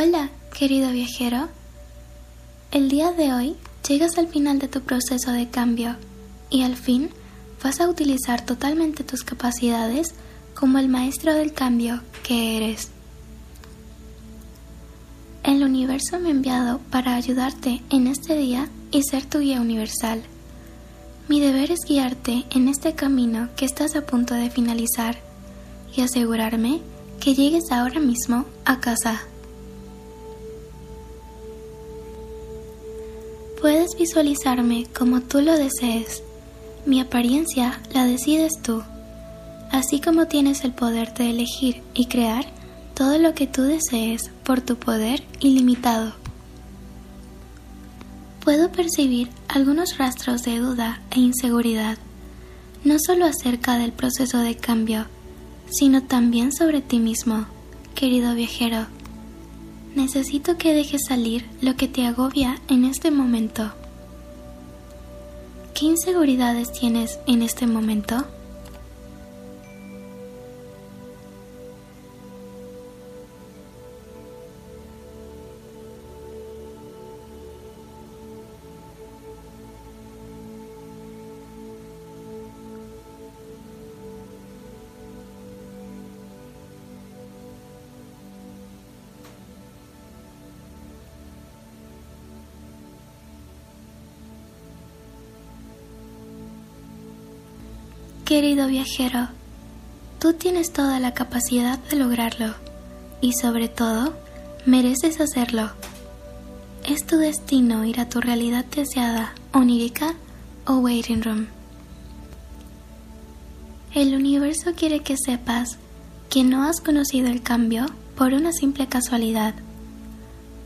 Hola, querido viajero. El día de hoy llegas al final de tu proceso de cambio y al fin vas a utilizar totalmente tus capacidades como el maestro del cambio que eres. El universo me ha enviado para ayudarte en este día y ser tu guía universal. Mi deber es guiarte en este camino que estás a punto de finalizar y asegurarme que llegues ahora mismo a casa. Puedes visualizarme como tú lo desees. Mi apariencia la decides tú, así como tienes el poder de elegir y crear todo lo que tú desees por tu poder ilimitado. Puedo percibir algunos rastros de duda e inseguridad, no solo acerca del proceso de cambio, sino también sobre ti mismo, querido viajero. Necesito que dejes salir lo que te agobia en este momento. ¿Qué inseguridades tienes en este momento? Querido viajero, tú tienes toda la capacidad de lograrlo y sobre todo mereces hacerlo. Es tu destino ir a tu realidad deseada, onírica o waiting room. El universo quiere que sepas que no has conocido el cambio por una simple casualidad.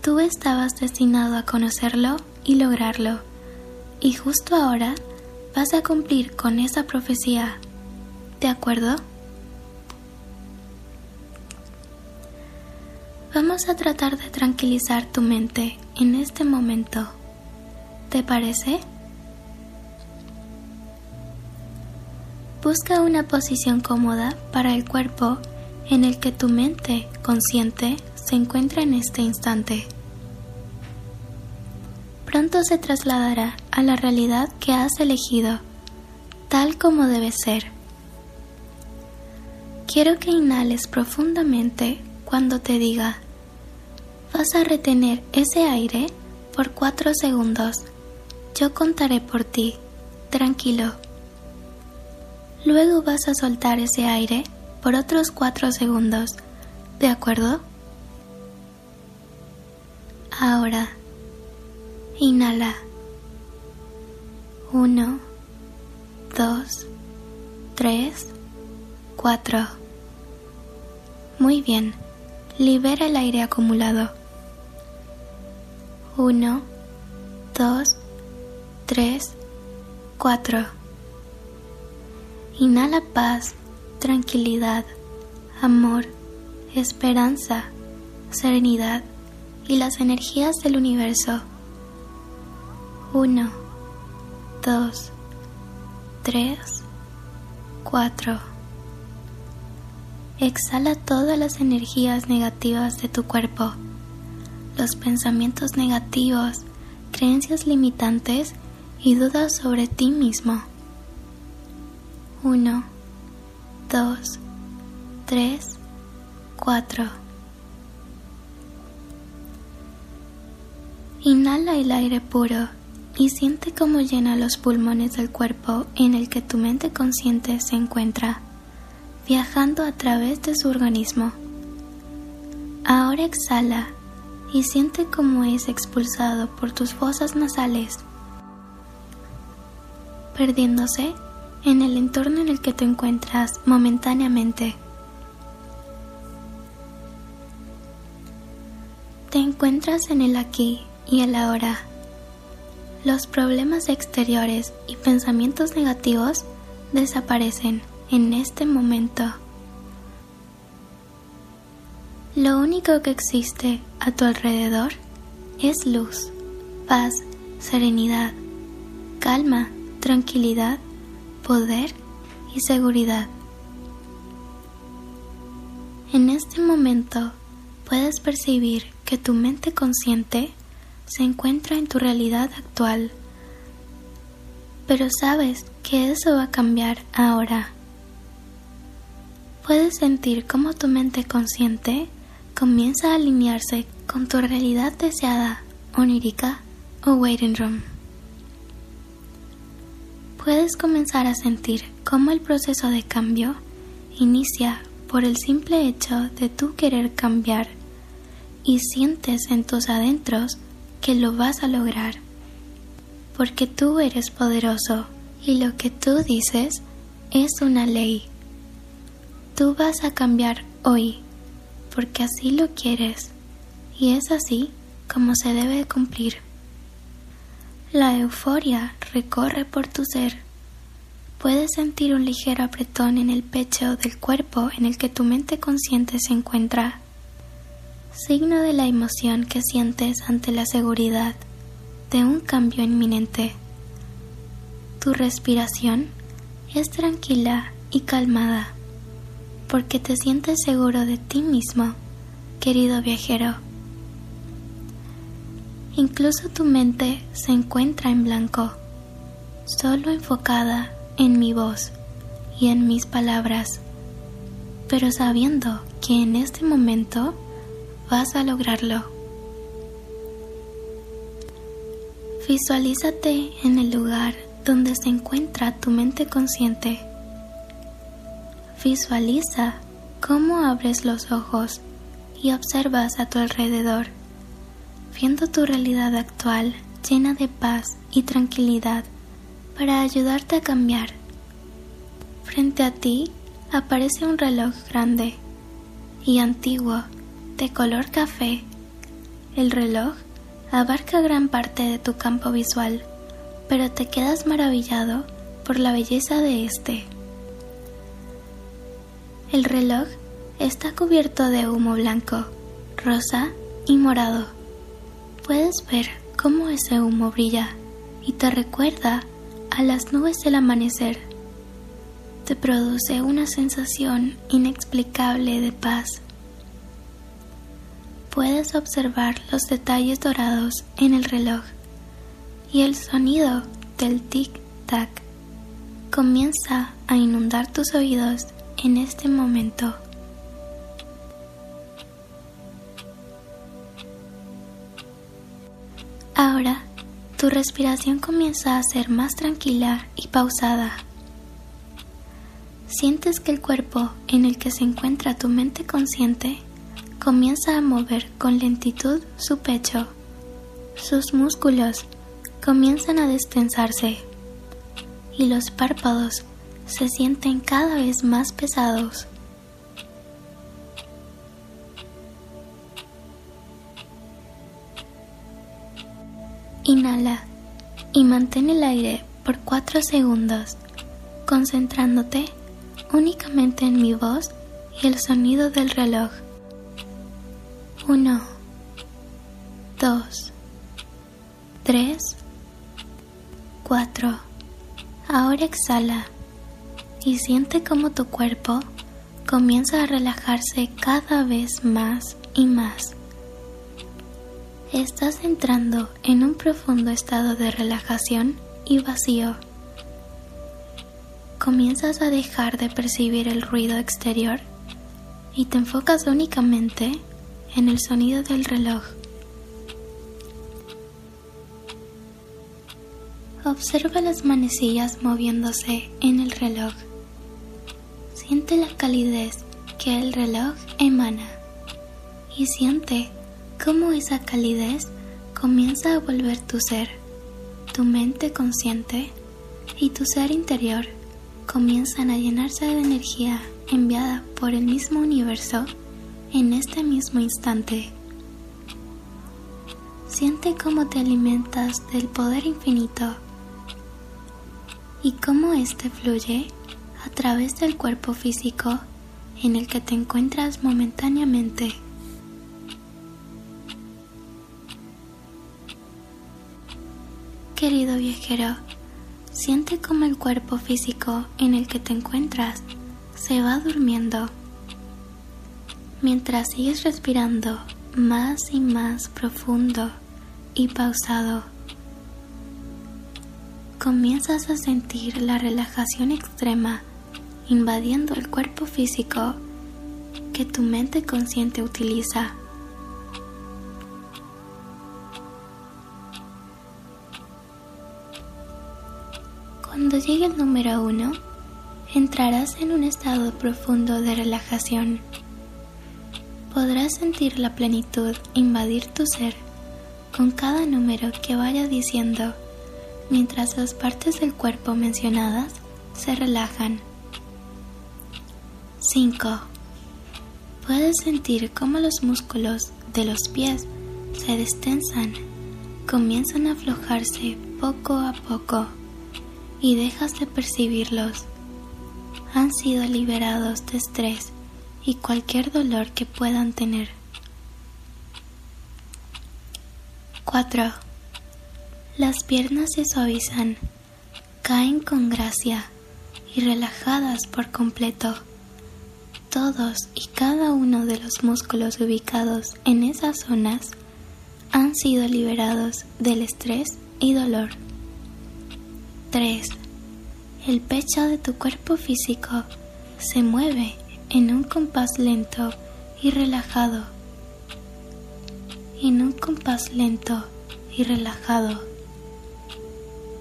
Tú estabas destinado a conocerlo y lograrlo, y justo ahora vas a cumplir con esa profecía. ¿De acuerdo? Vamos a tratar de tranquilizar tu mente en este momento. ¿Te parece? Busca una posición cómoda para el cuerpo en el que tu mente consciente se encuentra en este instante pronto se trasladará a la realidad que has elegido, tal como debe ser. Quiero que inhales profundamente cuando te diga, vas a retener ese aire por cuatro segundos. Yo contaré por ti, tranquilo. Luego vas a soltar ese aire por otros cuatro segundos, ¿de acuerdo? Ahora, Inhala. Uno, dos, tres, cuatro. Muy bien. Libera el aire acumulado. Uno, dos, tres, cuatro. Inhala paz, tranquilidad, amor, esperanza, serenidad y las energías del universo 1, 2, 3, 4. Exhala todas las energías negativas de tu cuerpo, los pensamientos negativos, creencias limitantes y dudas sobre ti mismo. 1, 2, 3, 4. Inhala el aire puro y siente cómo llena los pulmones del cuerpo en el que tu mente consciente se encuentra, viajando a través de su organismo. Ahora exhala y siente cómo es expulsado por tus fosas nasales, perdiéndose en el entorno en el que te encuentras momentáneamente. Te encuentras en el aquí y el ahora los problemas exteriores y pensamientos negativos desaparecen en este momento. Lo único que existe a tu alrededor es luz, paz, serenidad, calma, tranquilidad, poder y seguridad. En este momento puedes percibir porque tu mente consciente se encuentra en tu realidad actual. Pero sabes que eso va a cambiar ahora. Puedes sentir cómo tu mente consciente comienza a alinearse con tu realidad deseada, onírica o waiting room. Puedes comenzar a sentir cómo el proceso de cambio inicia por el simple hecho de tú querer cambiar y sientes en tus adentros que lo vas a lograr, porque tú eres poderoso y lo que tú dices es una ley. Tú vas a cambiar hoy, porque así lo quieres, y es así como se debe cumplir. La euforia recorre por tu ser. Puedes sentir un ligero apretón en el pecho del cuerpo en el que tu mente consciente se encuentra signo de la emoción que sientes ante la seguridad de un cambio inminente. Tu respiración es tranquila y calmada porque te sientes seguro de ti mismo, querido viajero. Incluso tu mente se encuentra en blanco, solo enfocada en mi voz y en mis palabras, pero sabiendo que en este momento vas a lograrlo. Visualízate en el lugar donde se encuentra tu mente consciente. Visualiza cómo abres los ojos y observas a tu alrededor, viendo tu realidad actual llena de paz y tranquilidad para ayudarte a cambiar. Frente a ti aparece un reloj grande y antiguo de color café. El reloj abarca gran parte de tu campo visual, pero te quedas maravillado por la belleza de este. El reloj está cubierto de humo blanco, rosa y morado. Puedes ver cómo ese humo brilla y te recuerda a las nubes del amanecer. Te produce una sensación inexplicable de paz puedes observar los detalles dorados en el reloj y el sonido del tic-tac comienza a inundar tus oídos en este momento. Ahora tu respiración comienza a ser más tranquila y pausada. Sientes que el cuerpo en el que se encuentra tu mente consciente comienza a mover con lentitud su pecho. Sus músculos comienzan a destensarse y los párpados se sienten cada vez más pesados. Inhala y mantén el aire por 4 segundos, concentrándote únicamente en mi voz y el sonido del reloj. 1, 2, 3, 4. Ahora exhala y siente como tu cuerpo comienza a relajarse cada vez más y más. Estás entrando en un profundo estado de relajación y vacío. Comienzas a dejar de percibir el ruido exterior y te enfocas únicamente en el sonido del reloj. Observa las manecillas moviéndose en el reloj. Siente la calidez que el reloj emana y siente cómo esa calidez comienza a volver tu ser, tu mente consciente y tu ser interior comienzan a llenarse de energía enviada por el mismo universo en este mismo instante. Siente cómo te alimentas del poder infinito y cómo éste fluye a través del cuerpo físico en el que te encuentras momentáneamente. Querido viajero, siente cómo el cuerpo físico en el que te encuentras se va durmiendo Mientras sigues respirando más y más profundo y pausado. Comienzas a sentir la relajación extrema invadiendo el cuerpo físico que tu mente consciente utiliza. Cuando llegue el número uno, entrarás en un estado profundo de relajación. Podrás sentir la plenitud invadir tu ser con cada número que vaya diciendo mientras las partes del cuerpo mencionadas se relajan. 5. Puedes sentir cómo los músculos de los pies se destensan, comienzan a aflojarse poco a poco y dejas de percibirlos. Han sido liberados de estrés y cualquier dolor que puedan tener. 4. Las piernas se suavizan, caen con gracia y relajadas por completo. Todos y cada uno de los músculos ubicados en esas zonas han sido liberados del estrés y dolor. 3. El pecho de tu cuerpo físico se mueve en un compás lento y relajado. En un compás lento y relajado.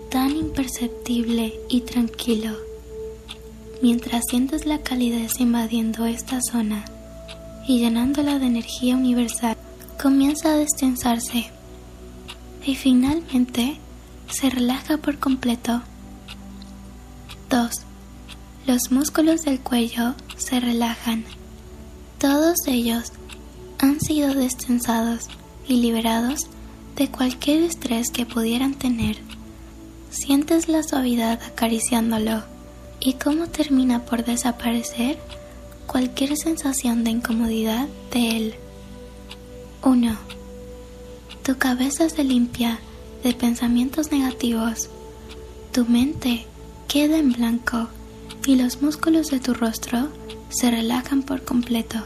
Tan imperceptible y tranquilo mientras sientes la calidez invadiendo esta zona y llenándola de energía universal, comienza a destensarse y finalmente se relaja por completo. 2. Los músculos del cuello se relajan. Todos ellos han sido destensados y liberados de cualquier estrés que pudieran tener. Sientes la suavidad acariciándolo y cómo termina por desaparecer cualquier sensación de incomodidad de él. 1. Tu cabeza se limpia de pensamientos negativos. Tu mente queda en blanco y los músculos de tu rostro se relajan por completo.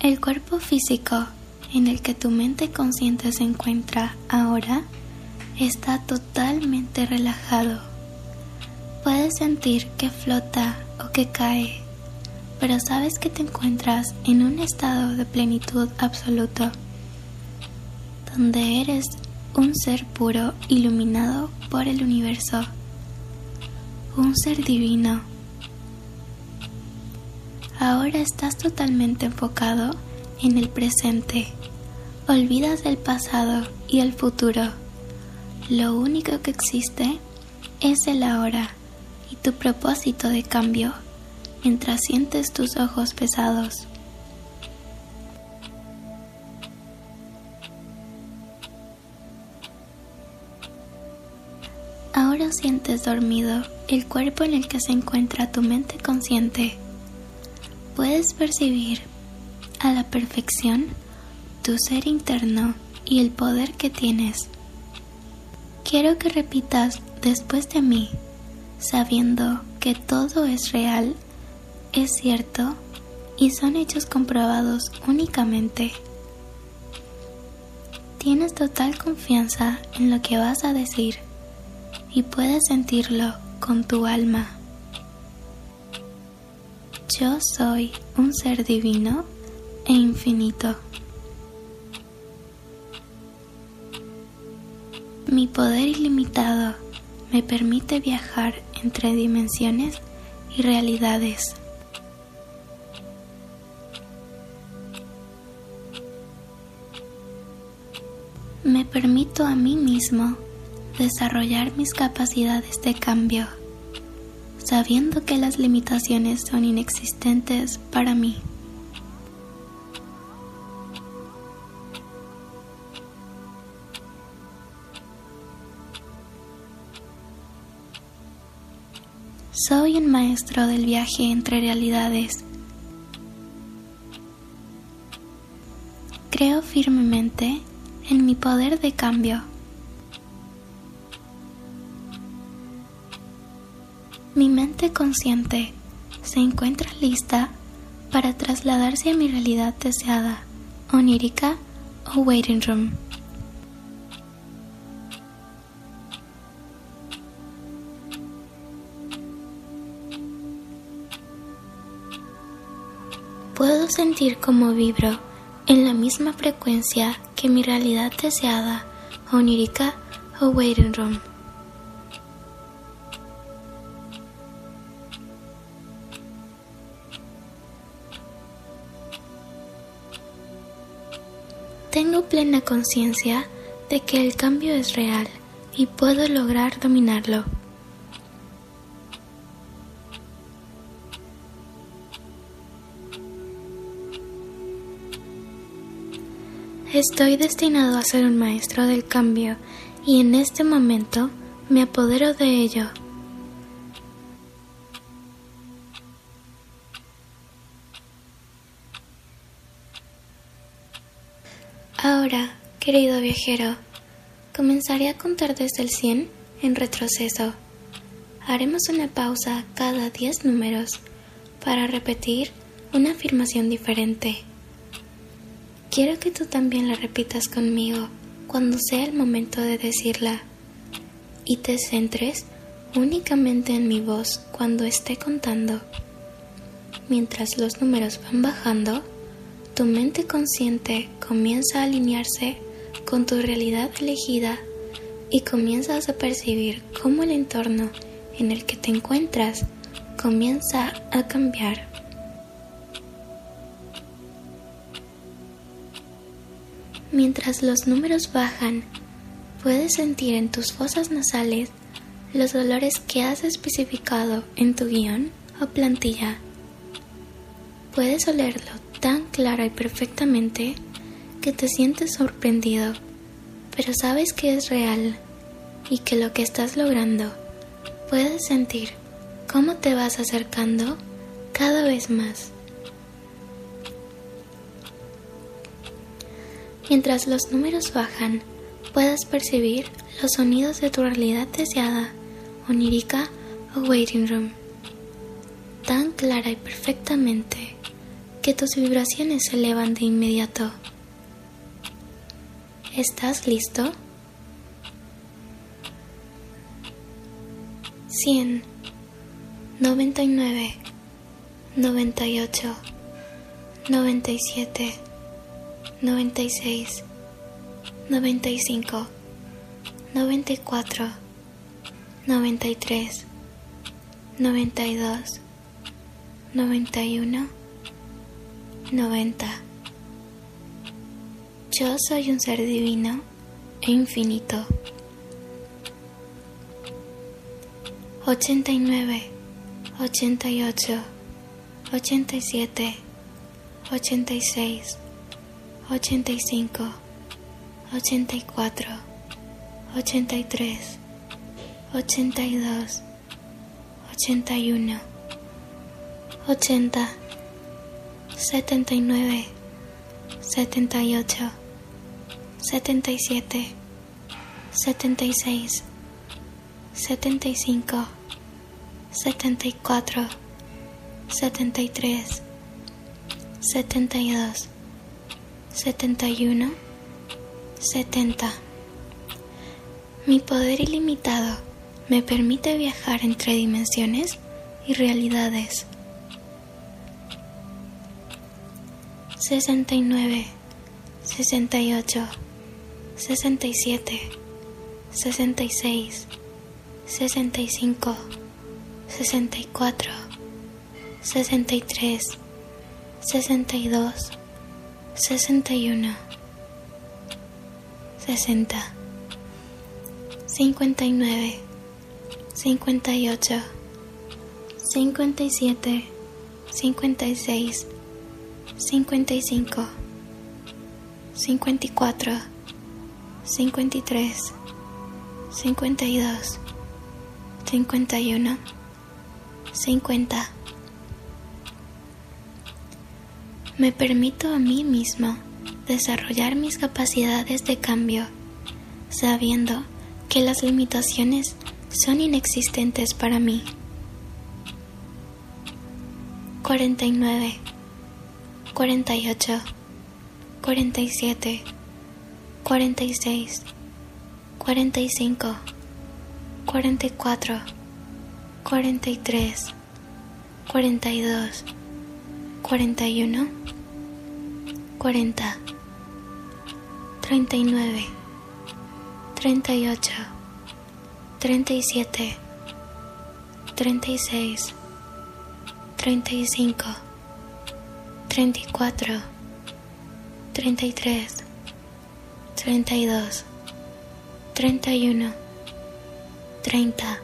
El cuerpo físico en el que tu mente consciente se encuentra ahora está totalmente relajado. Puedes sentir que flota o que cae, pero sabes que te encuentras en un estado de plenitud absoluto, donde eres un ser puro iluminado por el universo, un ser divino. Ahora estás totalmente enfocado en el presente Olvidas el pasado y el futuro. Lo único que existe es el ahora y tu propósito de cambio mientras sientes tus ojos pesados. Dormido el cuerpo en el que se encuentra tu mente consciente. Puedes percibir a la perfección tu ser interno y el poder que tienes. Quiero que repitas después de mí, sabiendo que todo es real, es cierto y son hechos comprobados únicamente. Tienes total confianza en lo que vas a decir y puedes sentirlo con tu alma. Yo soy un ser divino e infinito. Mi poder ilimitado me permite viajar entre dimensiones y realidades. Me permito a mí mismo desarrollar mis capacidades de cambio, sabiendo que las limitaciones son inexistentes para mí. Soy un maestro del viaje entre realidades. Creo firmemente en mi poder de cambio. Mi mente consciente se encuentra lista para trasladarse a mi realidad deseada, onírica o waiting room. Puedo sentir como vibro en la misma frecuencia que mi realidad deseada, onírica o waiting room. Plena conciencia de que el cambio es real y puedo lograr dominarlo. Estoy destinado a ser un maestro del cambio y en este momento me apodero de ello. Querido viajero, comenzaré a contar desde el 100 en retroceso. Haremos una pausa cada 10 números para repetir una afirmación diferente. Quiero que tú también la repitas conmigo cuando sea el momento de decirla y te centres únicamente en mi voz cuando esté contando. Mientras los números van bajando, tu mente consciente comienza a alinearse con tu realidad elegida y comienzas a percibir cómo el entorno en el que te encuentras comienza a cambiar. Mientras los números bajan, puedes sentir en tus fosas nasales los dolores que has especificado en tu guion o plantilla. Puedes olerlo tan clara y perfectamente que te sientes sorprendido, pero sabes que es real y que lo que estás logrando puedes sentir cómo te vas acercando cada vez más. Mientras los números bajan, puedas percibir los sonidos de tu realidad deseada, onírica o waiting room, tan clara y perfectamente que tus vibraciones se elevan de inmediato. ¿Estás listo? 100, 99, 98, 97 96, 95, 94, 93, 92, 91, 90. Yo soy un ser divino e infinito. 89, 88, 87, 86 85, 84, 83, 82, 81, 80, 79, 78, 77, 76, 75, 74, 73, 72 71, 70. Mi poder ilimitado me permite viajar entre dimensiones y realidades. 69, 68, 67, 66, 65, 64, 63, 62, 61 60 59 58 57 56 55 54 53 52 51 50 me permito a mí mismo desarrollar mis capacidades de cambio, sabiendo que las limitaciones son inexistentes para mí. 49, 48, 47, 46, 45, 44, 43, 42, 41, 40, 39, 38, 37, 36, 35, 34, 33, 32, 31, 30.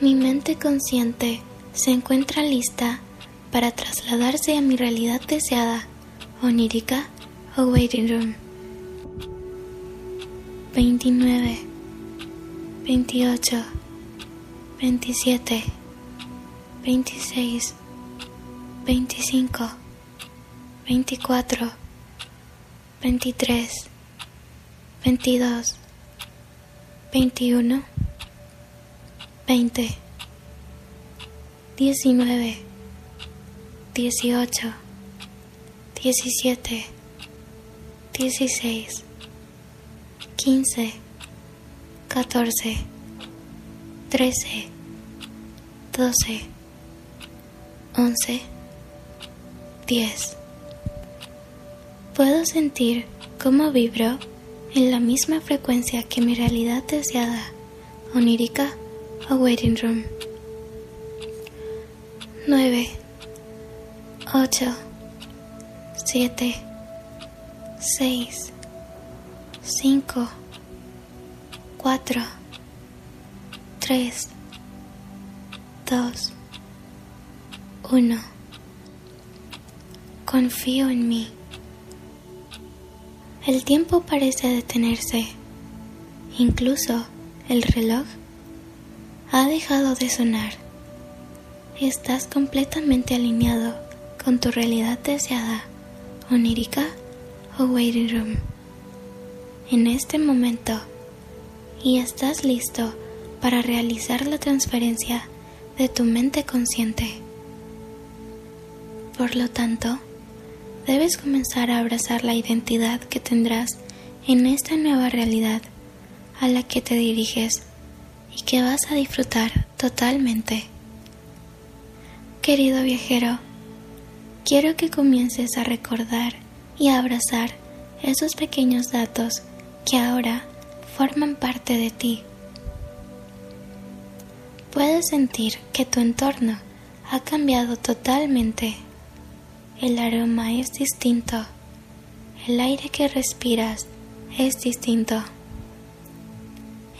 Mi mente consciente se encuentra lista para trasladarse a mi realidad deseada, onírica o waiting room. 29, 28, 27, 26, 25, 24, 23, 22, 21, 20, 19, 18, 17, 16, 15, 14, 13, 12, 11, 10. Puedo sentir cómo vibro en la misma frecuencia que mi realidad deseada, onírica o waiting room. 9, 8, 7, 6, 5, 4, 3, 2, 1. Confío en mí. El tiempo parece detenerse. Incluso el reloj ha dejado de sonar. Estás completamente alineado con tu realidad deseada, onírica o waiting room. En este momento, y estás listo para realizar la transferencia de tu mente consciente. Por lo tanto, debes comenzar a abrazar la identidad que tendrás en esta nueva realidad a la que te diriges y que vas a disfrutar totalmente. Querido viajero, quiero que comiences a recordar y a abrazar esos pequeños datos que ahora forman parte de ti. Puedes sentir que tu entorno ha cambiado totalmente el aroma es distinto. El aire que respiras es distinto.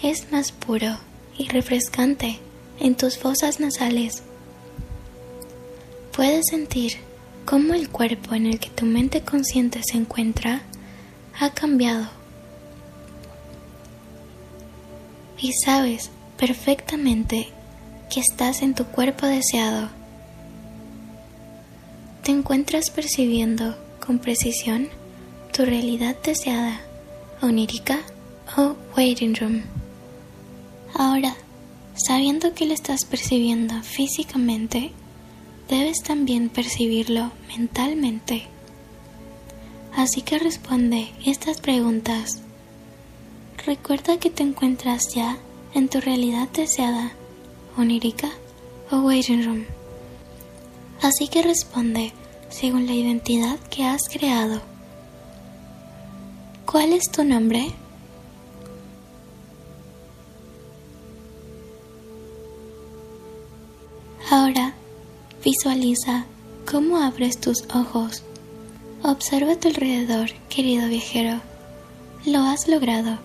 Es más puro y refrescante en tus fosas nasales. Puedes sentir cómo el cuerpo en el que tu mente consciente se encuentra ha cambiado. Y sabes perfectamente que estás en tu cuerpo deseado te encuentras percibiendo con precisión tu realidad deseada, onírica o waiting room. Ahora, sabiendo que lo estás percibiendo físicamente, debes también percibirlo mentalmente. Así que responde estas preguntas. Recuerda que te encuentras ya en tu realidad deseada, onírica o waiting room. Así que responde según la identidad que has creado. ¿Cuál es tu nombre? Ahora visualiza cómo abres tus ojos. Observa a tu alrededor, querido viajero. Lo has logrado.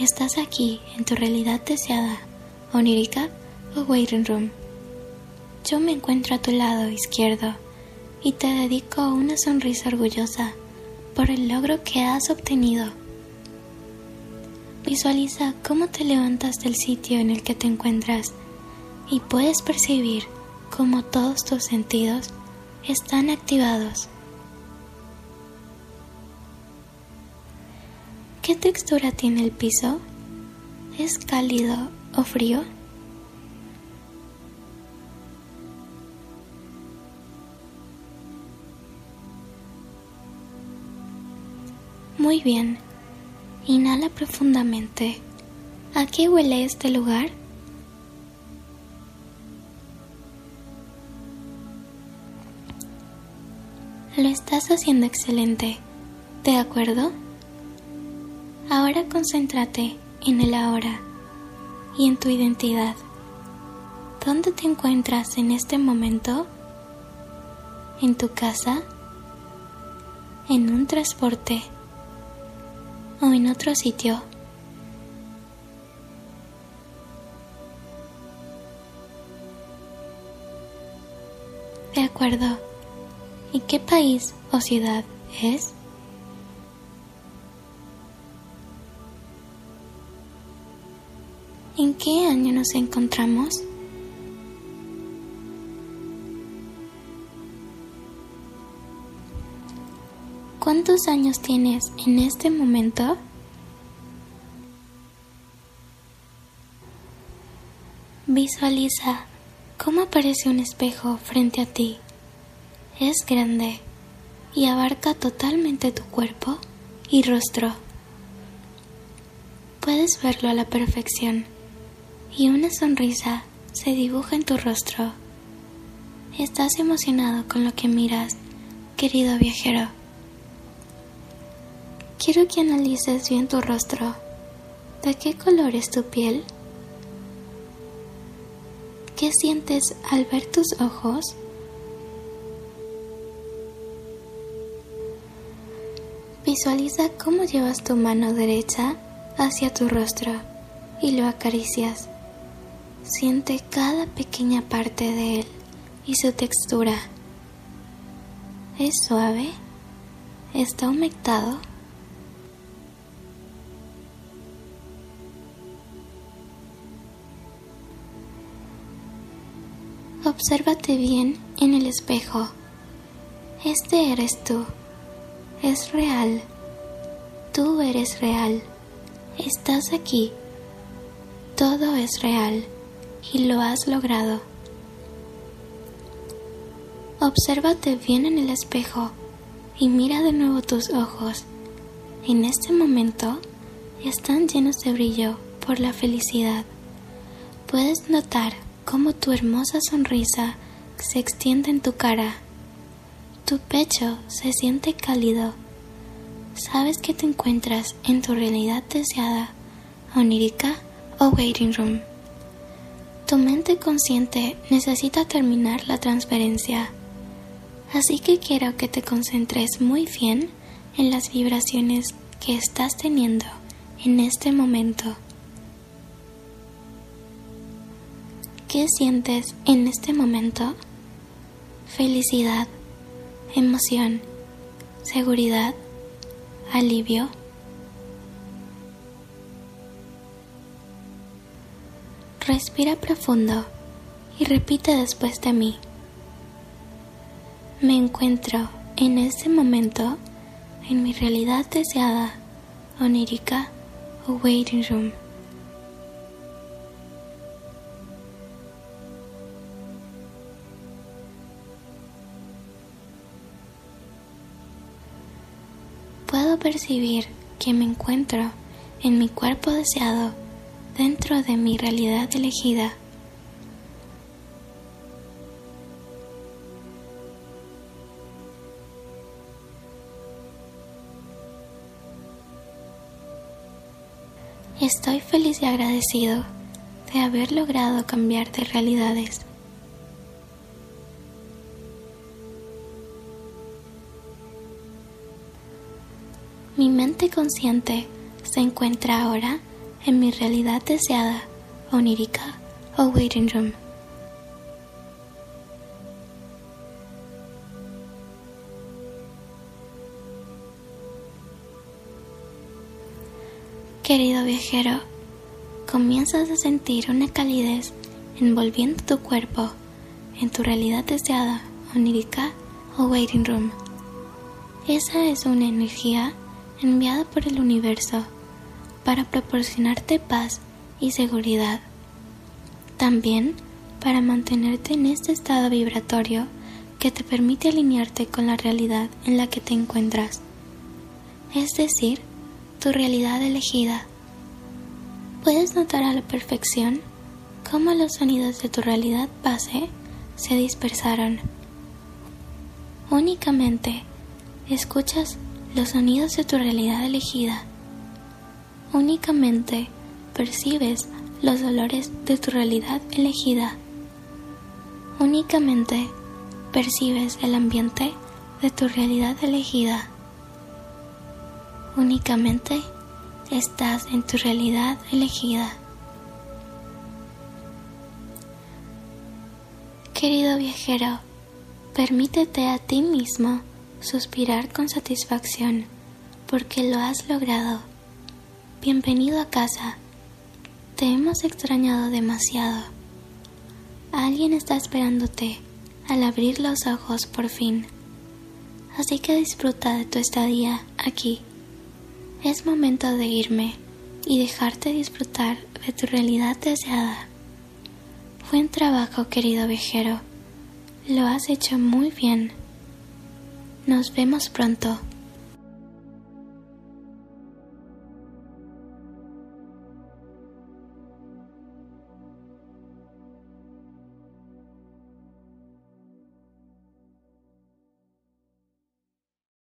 Estás aquí en tu realidad deseada, onírica o waiting room. Yo me encuentro a tu lado izquierdo y te dedico una sonrisa orgullosa por el logro que has obtenido. Visualiza cómo te levantas del sitio en el que te encuentras y puedes percibir cómo todos tus sentidos están activados. ¿Qué textura tiene el piso? ¿Es cálido o frío? Bien. Inhala profundamente. ¿A qué huele este lugar? Lo estás haciendo excelente. ¿De acuerdo? Ahora concéntrate en el ahora y en tu identidad. ¿Dónde te encuentras en este momento? ¿En tu casa? ¿En un transporte? ¿O en otro sitio? De acuerdo. ¿Y qué país o ciudad es? ¿En qué año nos encontramos? ¿Cuántos años tienes en este momento? Visualiza cómo aparece un espejo frente a ti. Es grande y abarca totalmente tu cuerpo y rostro. Puedes verlo a la perfección y una sonrisa se dibuja en tu rostro. Estás emocionado con lo que miras, querido viajero. Quiero que analices bien tu rostro. ¿De qué color es tu piel? ¿Qué sientes al ver tus ojos? Visualiza cómo llevas tu mano derecha hacia tu rostro y lo acaricias. Siente cada pequeña parte de él y su textura. ¿Es suave? ¿Está humectado? Obsérvate bien en el espejo. Este eres tú. Es real. Tú eres real. Estás aquí. Todo es real y lo has logrado. Obsérvate bien en el espejo y mira de nuevo tus ojos. En este momento están llenos de brillo por la felicidad. Puedes notar cómo tu hermosa sonrisa se extiende en tu cara. Tu pecho se siente cálido. Sabes que te encuentras en tu realidad deseada, onírica o waiting room. Tu mente consciente necesita terminar la transferencia, así que quiero que te concentres muy bien en las vibraciones que estás teniendo en este momento. ¿Qué sientes en este momento? Felicidad, emoción, seguridad, alivio. Respira profundo y repite después de mí. Me encuentro en este momento en mi realidad deseada, onírica o waiting room. Percibir que me encuentro en mi cuerpo deseado dentro de mi realidad elegida. Estoy feliz y agradecido de haber logrado cambiar de realidades. Mi mente consciente se encuentra ahora en mi realidad deseada, onírica o waiting room. Querido viajero, comienzas a sentir una calidez envolviendo tu cuerpo en tu realidad deseada, onírica o waiting room. Esa es una energía enviada por el universo para proporcionarte paz y seguridad. También para mantenerte en este estado vibratorio que te permite alinearte con la realidad en la que te encuentras. es decir, tu realidad elegida. Puedes notar a la perfección cómo los sonidos de tu realidad base se dispersaron. Únicamente escuchas los sonidos de tu realidad elegida. Únicamente percibes los dolores de tu realidad elegida. Únicamente percibes el ambiente de tu realidad elegida. Únicamente estás en tu realidad elegida. Querido viajero, permítete a ti mismo suspirar con satisfacción porque lo has logrado. Bienvenido a casa. Te hemos extrañado demasiado. Alguien está esperándote al abrir los ojos por fin. Así que disfruta de tu estadía aquí. Es momento de irme y dejarte disfrutar de tu realidad deseada. Buen trabajo, querido viajero. Lo has hecho muy bien. Nos vemos pronto.